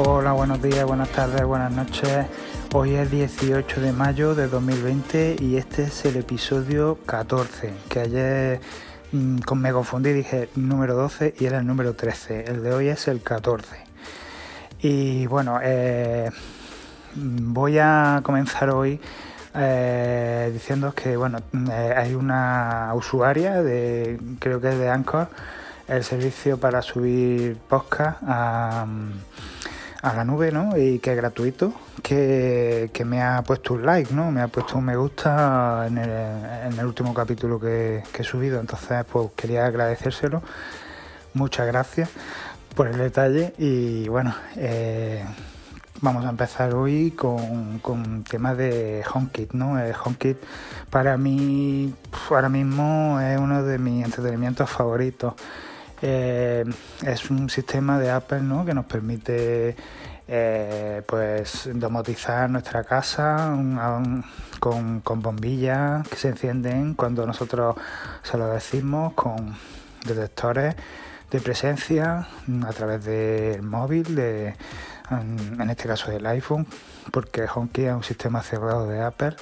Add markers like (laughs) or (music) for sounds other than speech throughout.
Hola, buenos días, buenas tardes, buenas noches. Hoy es 18 de mayo de 2020 y este es el episodio 14, que ayer mm, me confundí, dije número 12 y era el número 13. El de hoy es el 14. Y bueno, eh, voy a comenzar hoy eh, diciendo que bueno, eh, hay una usuaria de, creo que es de Anchor, el servicio para subir podcast a a la nube, ¿no? Y que es gratuito, que, me ha puesto un like, ¿no? Me ha puesto un me gusta en el, último capítulo que, he subido. Entonces, pues quería agradecérselo. Muchas gracias por el detalle y bueno, eh, vamos a empezar hoy con, con temas de HomeKit, ¿no? El HomeKit para mí ahora mismo es uno de mis entretenimientos favoritos. Eh, es un sistema de Apple ¿no? que nos permite eh, pues domotizar nuestra casa con, bombillas que se encienden cuando nosotros se lo decimos con detectores de presencia a través del móvil, de, en, este caso del iPhone, porque HomeKey es un sistema cerrado de Apple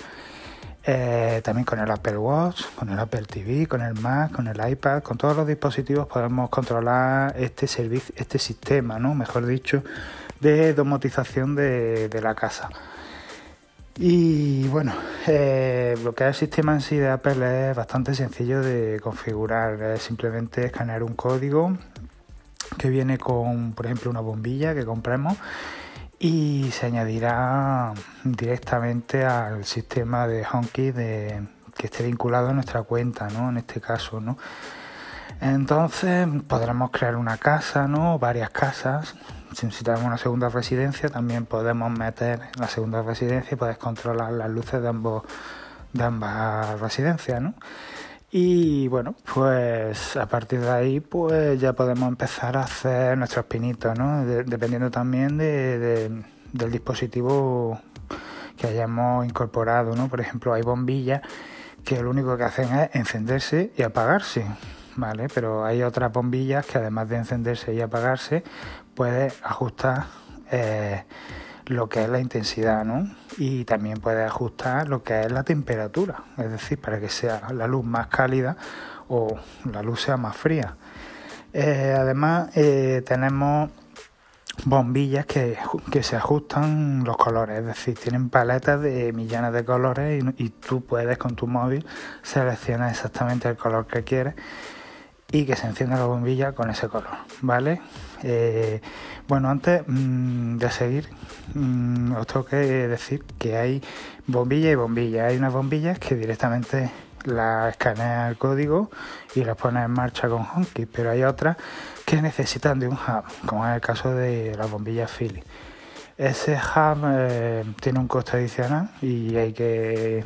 eh, también con el Apple Watch, con el Apple TV, con el Mac, con el iPad, con todos los dispositivos podemos controlar este servicio, este sistema, ¿no? Mejor dicho, de domotización de, la casa. Y bueno, eh, lo que es el sistema en sí de Apple es bastante sencillo de configurar. Es simplemente escanear un código que viene con, por ejemplo, una bombilla que compremos y se añadirá directamente al sistema de HomeKit de, que esté vinculado a nuestra cuenta, ¿no? En este caso, ¿no? Entonces podremos crear una casa, ¿no? Varias casas. Si necesitamos una segunda residencia, también podemos meter la segunda residencia y puedes controlar las luces de ambos de ambas residencias, ¿no? Y bueno, pues a partir de ahí pues ya podemos empezar a hacer nuestros pinitos, ¿no? dependiendo también de, del dispositivo que hayamos incorporado, ¿no? Por ejemplo, hay bombillas que lo único que hacen es encenderse y apagarse, ¿vale? Pero hay otras bombillas que además de encenderse y apagarse, puede ajustar eh, lo que es la intensidad, ¿no? Y también puede ajustar lo que es la temperatura, es decir, para que sea la luz más cálida o la luz sea más fría. Eh, además, eh, tenemos bombillas que, se ajustan los colores, es decir, tienen paletas de millones de colores y, y tú puedes con tu móvil seleccionar exactamente el color que quieres y que se encienda la bombilla con ese color, ¿vale? Eh, bueno, antes mm, de seguir, mm, os tengo que decir que hay bombilla y bombilla. Hay unas bombillas que directamente las escanea el código y las pone en marcha con Honky, pero hay otras que necesitan de un hub, como es el caso de las bombillas Philips. Ese hub eh, tiene un coste adicional y hay que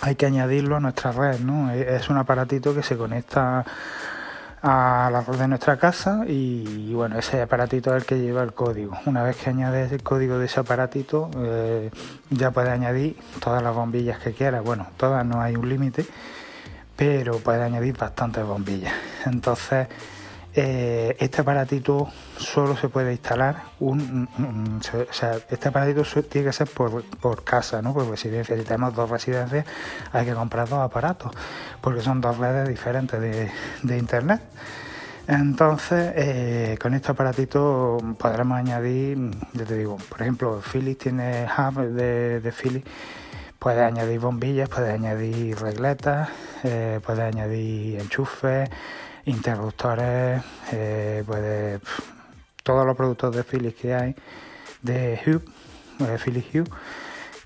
hay que añadirlo a nuestra red, ¿no? Es un aparatito que se conecta a la red de nuestra casa y, bueno, ese aparatito es el que lleva el código. Una vez que añades el código de ese aparatito, eh, ya puedes añadir todas las bombillas que quieras. Bueno, todas no hay un límite, pero puedes añadir bastantes bombillas. Entonces, eh, este aparatito solo se puede instalar un, o sea, este aparatito tiene que ser por, casa, ¿no? Por residencia. Si tenemos dos residencias, hay que comprar dos aparatos, porque son dos redes diferentes de, internet. Entonces, eh, con este aparatito podremos añadir, ya te digo, por ejemplo, Philips tiene hub de, de Philips, puede añadir bombillas, puede añadir regletas, eh, puede añadir enchufes interruptores, eh, pues todos los productos de Philips que hay, de Hue, de Philips Hue,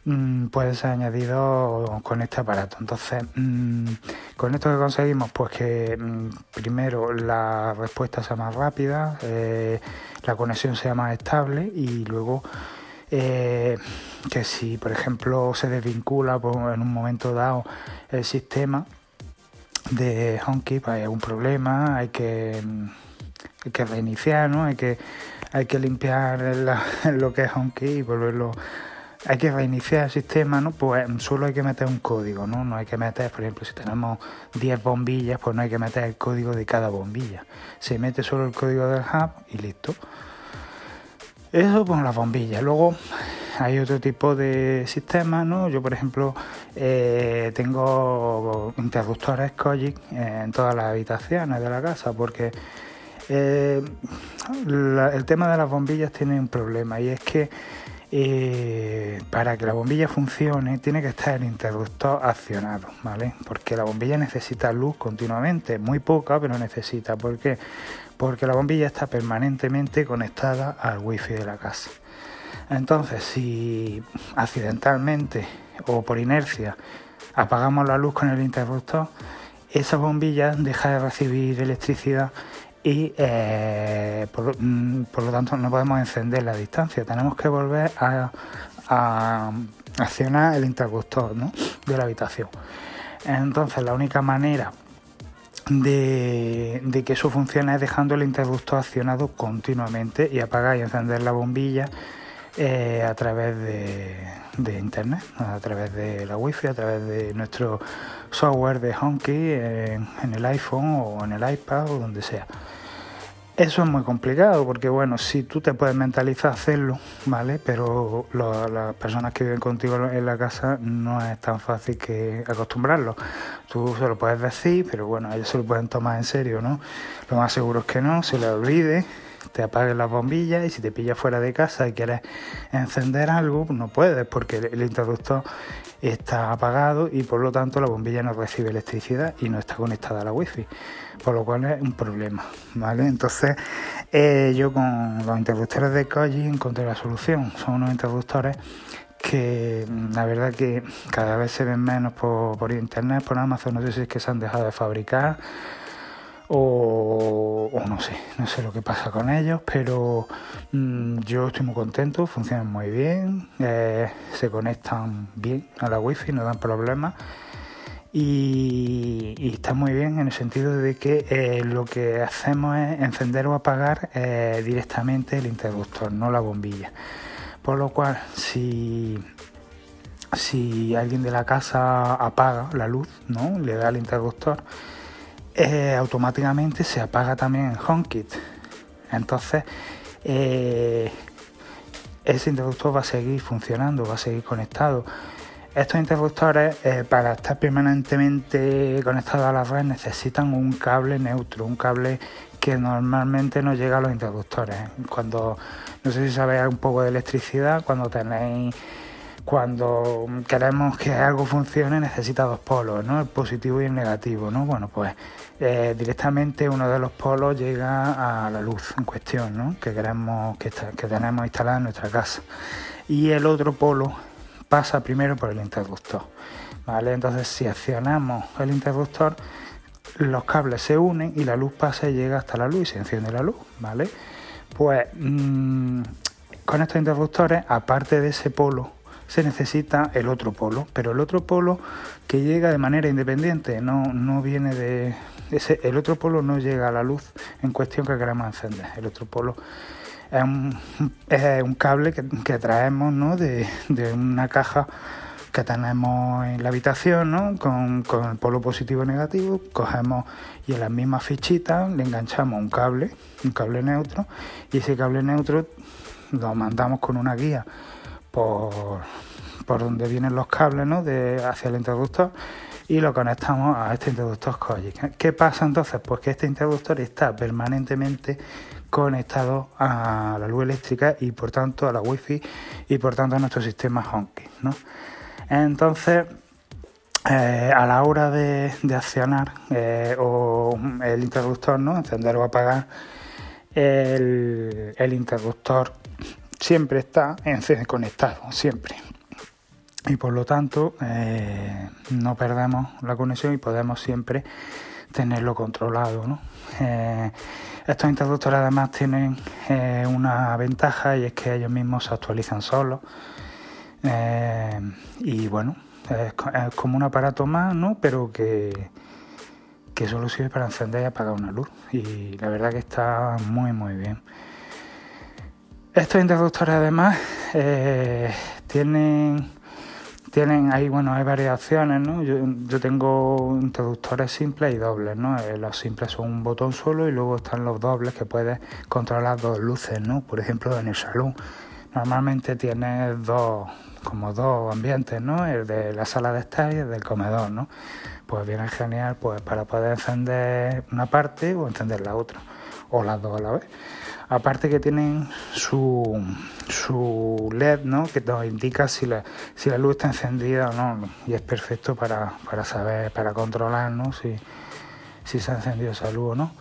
mm, pueden ser añadidos con este aparato. Entonces, mm, con esto que conseguimos, pues que mm, primero la respuesta sea más rápida, eh, la conexión sea más estable y luego eh, que si, por ejemplo, se desvincula pues, en un momento dado el sistema, de HomeKit hay un problema, hay que, hay que reiniciar, ¿no? Hay que, hay que limpiar (laughs) lo que es HomeKit y volverlo... Hay que reiniciar el sistema, ¿no? Pues solo hay que meter un código, ¿no? No hay que meter, por ejemplo, si tenemos 10 bombillas, pues no hay que meter el código de cada bombilla. Se mete solo el código del hub y listo. Eso con las bombillas. Luego hay otro tipo de sistemas, ¿no? Yo, por ejemplo, eh, tengo interruptores Kojic en todas las habitaciones de la casa porque eh, el tema de las bombillas tiene un problema y es que eh, para que la bombilla funcione tiene que estar el interruptor accionado, ¿vale? Porque la bombilla necesita luz continuamente, muy poca, pero necesita. ¿Por qué? Porque la bombilla está permanentemente conectada al wifi de la casa. Entonces, si accidentalmente o por inercia apagamos la luz con el interruptor, esa bombilla deja de recibir electricidad y eh, mm, por, lo tanto no podemos encender la distancia. Tenemos que volver a, accionar el interruptor de la habitación. Entonces, la única manera de, de, que eso funcione es dejando el interruptor accionado continuamente y apagar y encender la bombilla eh, a través de, internet, a través de la wifi, a través de nuestro software de HomeKey en, el iPhone o en el iPad o donde sea. Eso es muy complicado porque, bueno, si tú te puedes mentalizar hacerlo, ¿vale? Pero las personas que viven contigo en la casa no es tan fácil que acostumbrarlo. Tú se lo puedes decir, pero bueno, ellos se lo pueden tomar en serio, ¿no? Lo más seguro es que no, se le olvide te apagues las bombillas y si te pillas fuera de casa y quieres encender algo, no puedes porque el interruptor está apagado y por lo tanto la bombilla no recibe electricidad y no está conectada a la wifi, por lo cual es un problema, ¿vale? Entonces eh, yo con los interruptores de Koji encontré la solución, son unos interruptores que la verdad que cada vez se ven menos por, por internet, por Amazon, no sé si es que se han dejado de fabricar o, no sé, no sé lo que pasa con ellos, pero mm, yo estoy muy contento, funcionan muy bien, eh, se conectan bien a la wifi, no dan problemas y, está muy bien en el sentido de que eh, lo que hacemos es encender o apagar eh, directamente el interruptor, no la bombilla. Por lo cual, si, si alguien de la casa apaga la luz, ¿no? le da el interruptor, eh, automáticamente se apaga también el HomeKit. Entonces, eh, ese interruptor va a seguir funcionando, va a seguir conectado. Estos interruptores, eh, para estar permanentemente conectados a la red, necesitan un cable neutro, un cable que normalmente no llega a los interruptores. Cuando, no sé si sabéis un poco de electricidad, cuando tenéis cuando queremos que algo funcione necesita dos polos, ¿no? El positivo y el negativo, ¿no? Bueno, pues eh, directamente uno de los polos llega a la luz en cuestión, ¿no? Que queremos, que, tenemos instalada en nuestra casa. Y el otro polo pasa primero por el interruptor, ¿vale? Entonces si accionamos el interruptor, los cables se unen y la luz pasa y llega hasta la luz y se enciende la luz, ¿vale? Pues mm, con estos interruptores, aparte de ese polo se necesita el otro polo, pero el otro polo que llega de manera independiente, no, no viene de... Ese, el otro polo no llega a la luz en cuestión que queremos encender. El otro polo es un, cable que, traemos ¿no? de, de, una caja que tenemos en la habitación ¿no? con, con el polo positivo y negativo, cogemos y en las mismas fichitas le enganchamos un cable, un cable neutro, y ese cable neutro lo mandamos con una guía por, por donde vienen los cables ¿no? de, hacia el interruptor y lo conectamos a este interruptor Kojic. ¿Qué pasa entonces? Pues que este interruptor está permanentemente conectado a la luz eléctrica y por tanto a la wifi y por tanto a nuestro sistema HomeKit. ¿no? Entonces, eh, a la hora de, accionar eh, o el interruptor, ¿no? encender o apagar, el, el interruptor siempre está conectado, siempre. Y por lo tanto eh, no perdemos la conexión y podemos siempre tenerlo controlado. Eh, estos interruptores además tienen eh, una ventaja y es que ellos mismos se actualizan solos. y bueno, es, como un aparato más, ¿no? Pero que, que solo sirve para encender y apagar una luz. Y la verdad que está muy muy bien. Estos interruptores además tienen, tienen ahí, bueno, hay variaciones, ¿no? Yo, yo tengo interruptores simples y dobles, ¿no? Eh, los simples son un botón solo y luego están los dobles que puedes controlar dos luces, ¿no? Por ejemplo, en el salón normalmente tienes dos, como dos ambientes, ¿no? El de la sala de estar y el del comedor, ¿no? Pues viene genial pues para poder encender una parte o encender la otra, o las dos a la vez. Aparte que tienen su, su LED, ¿no? Que nos indica si la, si la luz está encendida o no. Y es perfecto para, para saber, para controlar, ¿no? Si, si se ha encendido esa luz o no.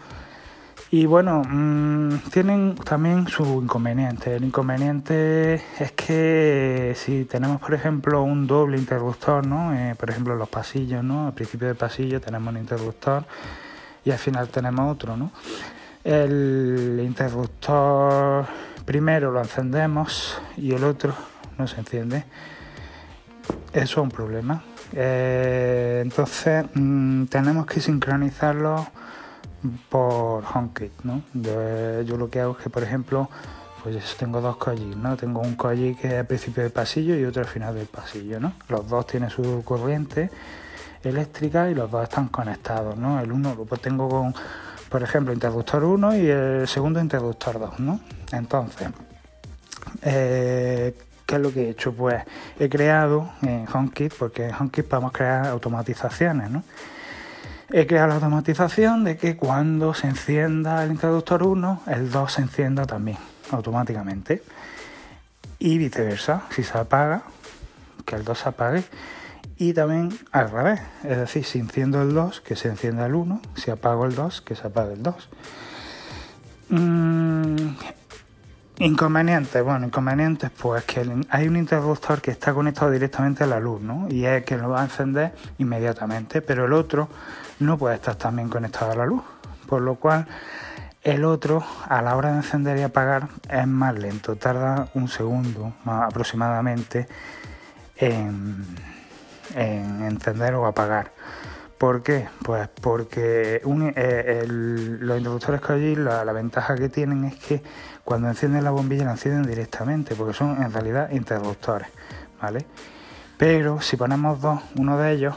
Y bueno, mmm, tienen también su inconveniente. El inconveniente es que si tenemos, por ejemplo, un doble interruptor, ¿no? Eh, por ejemplo, los pasillos, ¿no? Al principio del pasillo tenemos un interruptor y al final tenemos otro, ¿no? El interruptor primero lo encendemos y el otro no se enciende. Eso es un problema. Eh, entonces mmm, tenemos que sincronizarlo por HomeKit, ¿no? Yo, yo, lo que hago es que, por ejemplo, pues tengo dos collis, ¿no? Tengo un colli que es al principio del pasillo y otro al final del pasillo, ¿no? Los dos tienen su corriente eléctrica y los dos están conectados, ¿no? El uno lo pues tengo con, por ejemplo, interruptor 1 y el segundo interruptor 2, ¿no? Entonces, eh, ¿qué es lo que he hecho? Pues he creado en HomeKit, porque en HomeKit podemos crear automatizaciones, ¿no? He creado la automatización de que cuando se encienda el interruptor 1, el 2 se encienda también automáticamente. Y viceversa, si se apaga, que el 2 se apague. Y también al revés, es decir, si enciendo el 2, que se encienda el 1, si apago el 2, que se apague el 2. Mm, Inconvenientes, bueno, inconvenientes, pues que hay un interruptor que está conectado directamente a la luz, ¿no? Y es que lo va a encender inmediatamente, pero el otro no puede estar también conectado a la luz, por lo cual el otro a la hora de encender y apagar es más lento, tarda un segundo aproximadamente en, en encender o apagar. ¿Por qué? Pues porque eh, los interruptores que la, la, ventaja que tienen es que cuando encienden la bombilla la encienden directamente, porque son en realidad interruptores, ¿vale? Pero si ponemos dos, uno de ellos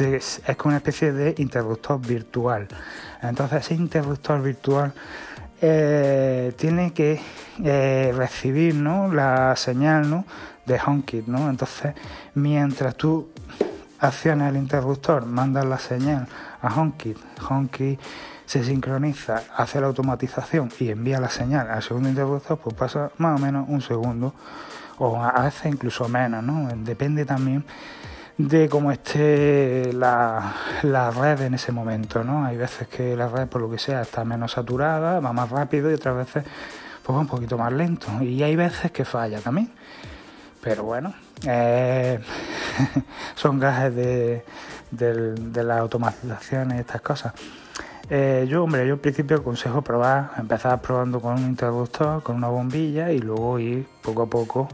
es como una especie de interruptor virtual. Entonces ese interruptor virtual eh, tiene que eh, recibir ¿no? la señal ¿no? de HomeKit, ¿no? Entonces mientras tú acciona el interruptor, manda la señal a HomeKit, HomeKit se sincroniza, hace la automatización y envía la señal al segundo interruptor, pues pasa más o menos un segundo o a veces incluso menos, ¿no? Depende también de cómo esté la, la, red en ese momento, ¿no? Hay veces que la red, por lo que sea, está menos saturada, va más rápido y otras veces pues va un poquito más lento. Y hay veces que falla también. Pero bueno, eh, (laughs) son gajes de, de, de la automatización y estas cosas. Eh, yo, hombre, yo al principio aconsejo probar, empezar probando con un interruptor, con una bombilla y luego ir poco a poco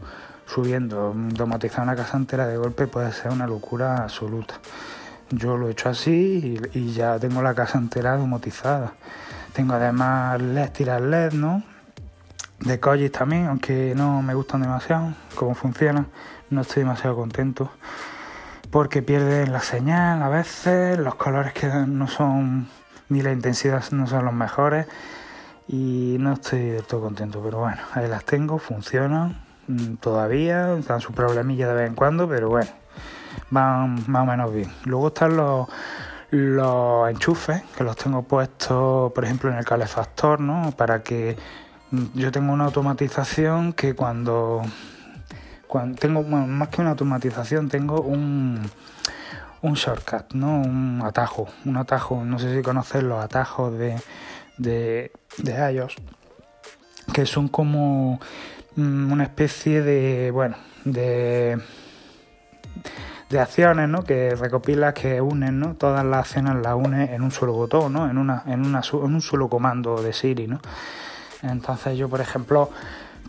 subiendo. Automatizar una casa entera de golpe puede ser una locura absoluta. Yo lo he hecho así y, ya tengo la casa entera automatizada. Tengo además LED, tiras LED, ¿no? De Collis también, aunque no me gustan demasiado cómo funcionan no estoy demasiado contento porque pierden la señal a veces, los colores que no son ni la intensidad no son los mejores y no estoy del todo contento, pero bueno, ahí las tengo, funcionan todavía, dan su problemilla de vez en cuando, pero bueno, van más o menos bien. Luego están los, los enchufes, que los tengo puestos, por ejemplo, en el calefactor, ¿no? Para que mm, yo tengo una automatización que cuando tengo más que una automatización, tengo un, un shortcut, ¿no? Un atajo, un atajo, no sé si conocen los atajos de, de, de iOS, que son como mm, una especie de, bueno, de, de acciones, ¿no? Que recopilas, que unen, ¿no? Todas las acciones las une en un solo botón, ¿no? En, una, en, una, en un solo comando de Siri, ¿no? Entonces yo, por ejemplo,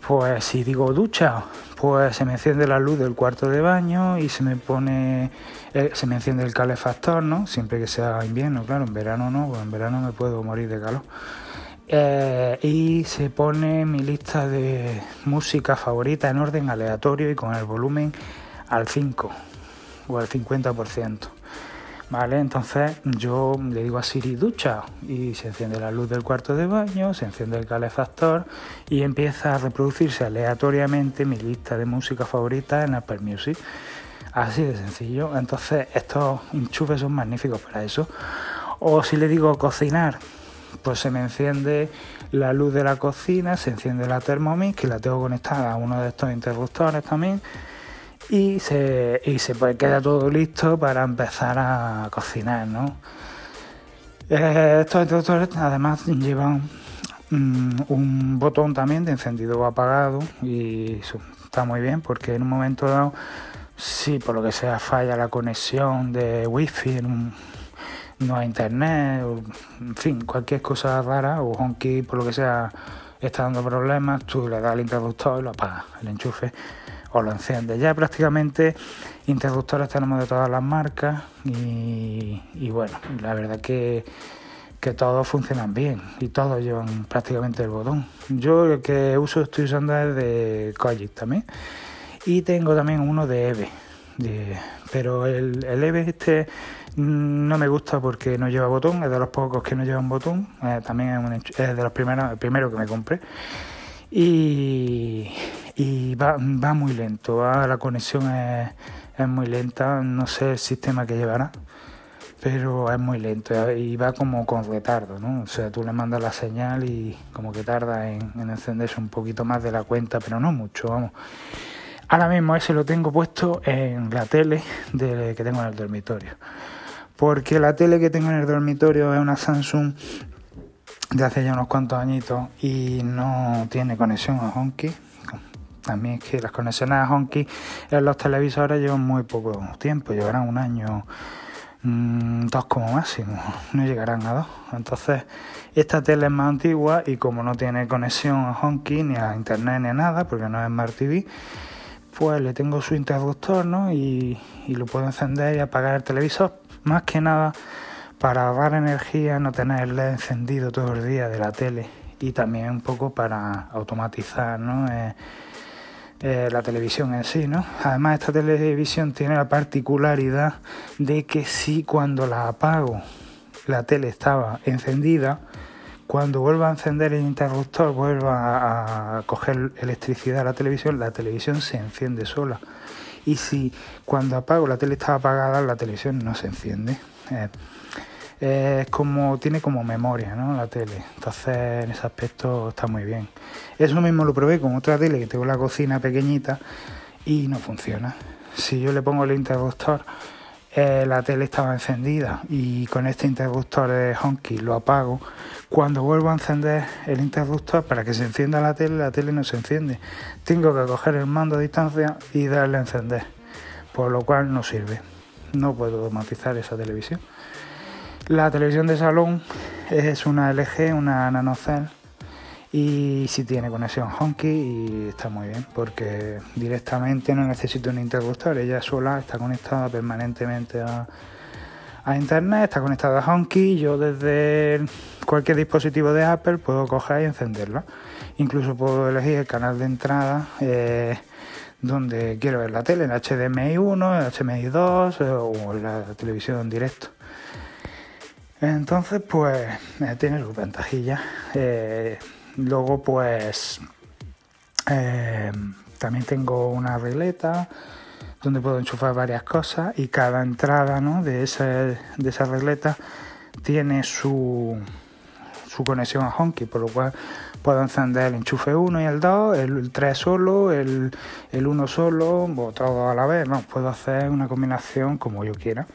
pues si digo ducha, pues se me enciende la luz del cuarto de baño y se me pone, eh, se me enciende el calefactor, ¿no? Siempre que sea invierno, claro, en verano no, pues en verano me puedo morir de calor. Eh, y se pone mi lista de música favorita en orden aleatorio y con el volumen al 5 o al 50%. ¿Vale? Entonces yo le digo a Siri ducha y se enciende la luz del cuarto de baño, se enciende el calefactor y empieza a reproducirse aleatoriamente mi lista de música favorita en Apple Music. Así de sencillo. Entonces estos enchufes son magníficos para eso. O si le digo cocinar, pues se me enciende la luz de la cocina, se enciende la Thermomix, que la tengo conectada a uno de estos interruptores también y se, pues queda todo listo para empezar a cocinar, ¿no? Eh, estos interruptores además llevan mm, un botón también de encendido o apagado y está muy bien porque en un momento dado si por lo que sea falla la conexión de wifi no hay internet en fin cualquier cosa rara o honky por lo que sea está dando problemas tú le das al interruptor y lo apagas el enchufe o lo enciende. Ya prácticamente interruptores tenemos de todas las marcas y, bueno, la verdad que, que todos funcionan bien y todos llevan prácticamente el botón. Yo el que uso estoy usando es de Kojic también y tengo también uno de EVE. pero el, el EVE este no me gusta porque no lleva botón, es de los pocos que no llevan botón, eh, también es, es de los primeros, el primero que me compré. Y, va, muy lento, la conexión es, muy lenta, no sé el sistema que llevará, pero es muy lento y va como con retardo, ¿no? O sea, tú le mandas la señal y como que tarda en, encenderse un poquito más de la cuenta, pero no mucho, vamos. Ahora mismo ese lo tengo puesto en la tele que tengo en el dormitorio. Porque la tele que tengo en el dormitorio es una Samsung de hace ya unos cuantos añitos y no tiene conexión a Honky también es que las conexiones a Honky en los televisores llevan muy poco tiempo, llevarán un año, mm, dos como máximo, no llegarán a dos. Entonces, esta tele es más antigua y como no tiene conexión a Honky ni a internet ni a nada, porque no es Smart TV, pues le tengo su interruptor ¿no? y, y lo puedo encender y apagar el televisor, más que nada para ahorrar energía, no tenerle encendido todo el día de la tele y también un poco para automatizar, ¿no? Eh, eh, la televisión en sí, ¿no? Además esta televisión tiene la particularidad de que si cuando la apago la tele estaba encendida, cuando vuelva a encender el interruptor, vuelva a, coger electricidad a la televisión, la televisión se enciende sola. Y si cuando apago la tele estaba apagada, la televisión no se enciende. Eh, es como tiene como memoria ¿no? la tele entonces en ese aspecto está muy bien eso mismo lo probé con otra tele que tengo la cocina pequeñita y no funciona si yo le pongo el interruptor eh, la tele estaba encendida y con este interruptor de Honky lo apago. Cuando vuelvo a encender el interruptor para que se encienda la tele la tele no se enciende. Tengo que coger el mando a distancia y darle a encender por lo cual no sirve. No puedo automatizar esa televisión. La televisión de salón es una LG, una NanoCell y si tiene conexión Honky y está muy bien porque directamente no necesito un interruptor, ella sola está conectada permanentemente a, internet, está conectada a Honky, yo desde cualquier dispositivo de Apple puedo coger y encenderla. Incluso puedo elegir el canal de entrada eh, donde quiero ver la tele, en HDMI 1, en HDMI 2 eh, o la televisión en directo. Entonces, pues eh, tiene sus ventajillas. Luego, pues eh, también tengo una regleta donde puedo enchufar varias cosas y cada entrada ¿no? de, esa, de esa regleta tiene su, su conexión a Honky, por lo cual puedo encender el enchufe 1 y el 2, el 3 solo, el, el 1 solo, o todo a la vez, no, puedo hacer una combinación como yo quiera.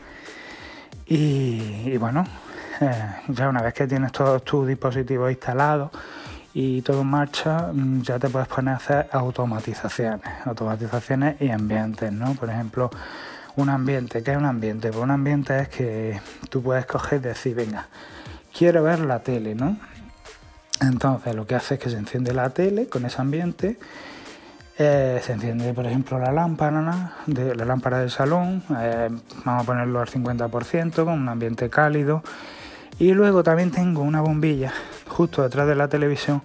y bueno, eh, ya una vez que tienes todos tus dispositivos instalados y todo en marcha, mm, ya te puedes poner a hacer automatizaciones, automatizaciones y ambientes, ¿no? Por ejemplo, un ambiente, ¿qué es un ambiente? Pues un ambiente es que tú puedes coger y decir, venga, quiero ver la tele, ¿no? Entonces lo que hace es que se enciende la tele con ese ambiente, eh, se enciende por ejemplo la lámpara, de, la lámpara del salón, eh, vamos a ponerlo al 50% con un ambiente cálido y luego también tengo una bombilla justo detrás de la televisión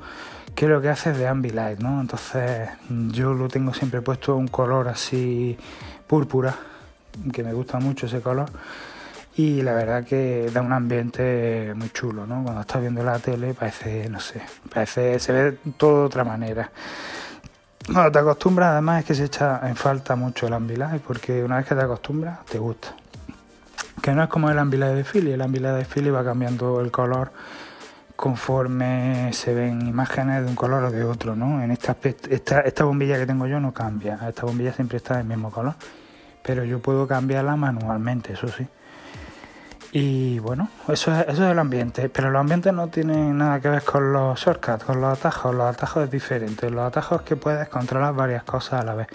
que lo que hace es de ambilight, ¿no? Entonces yo lo tengo siempre puesto un color así púrpura, que me gusta mucho ese color. Y la verdad que da un ambiente muy chulo, ¿no? Cuando estás viendo la tele parece, no sé, parece, se ve todo de otra manera. Cuando te acostumbras, además es que se echa en falta mucho el Ambilight, porque una vez que te acostumbras, te gusta. Que no es como el Ambilight de Philly, el Ambilight de Philly va cambiando el color conforme se ven imágenes de un color o de otro, ¿no? En este esta, esta bombilla que tengo yo no cambia, esta bombilla siempre está del mismo color, pero yo puedo cambiarla manualmente, eso sí. Y bueno, eso es, eso es el ambiente, pero los ambientes no tienen nada que ver con los shortcuts, con los atajos, los atajos es diferente, los atajos es que puedes controlar varias cosas a la vez.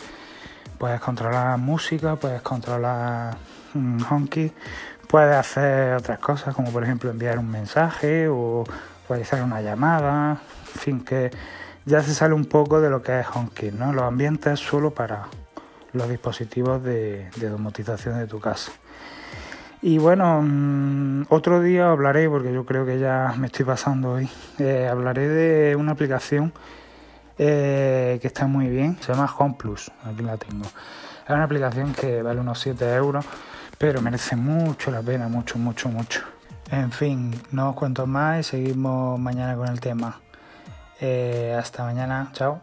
Puedes controlar música, puedes controlar un honky, puedes hacer otras cosas como por ejemplo enviar un mensaje o realizar una llamada, en fin, que ya se sale un poco de lo que es HomeKit, ¿no? Los ambientes solo para los dispositivos de, domotización de tu casa. Y bueno, mm, otro día hablaré, porque yo creo que ya me estoy pasando hoy, eh, hablaré de una aplicación eh, que está muy bien, se llama Home Plus, aquí la tengo. Es una aplicación que vale unos 7 euros, pero merece mucho la pena, mucho, mucho, mucho. En fin, no os cuento más y seguimos mañana con el tema. Eh, hasta mañana, chao.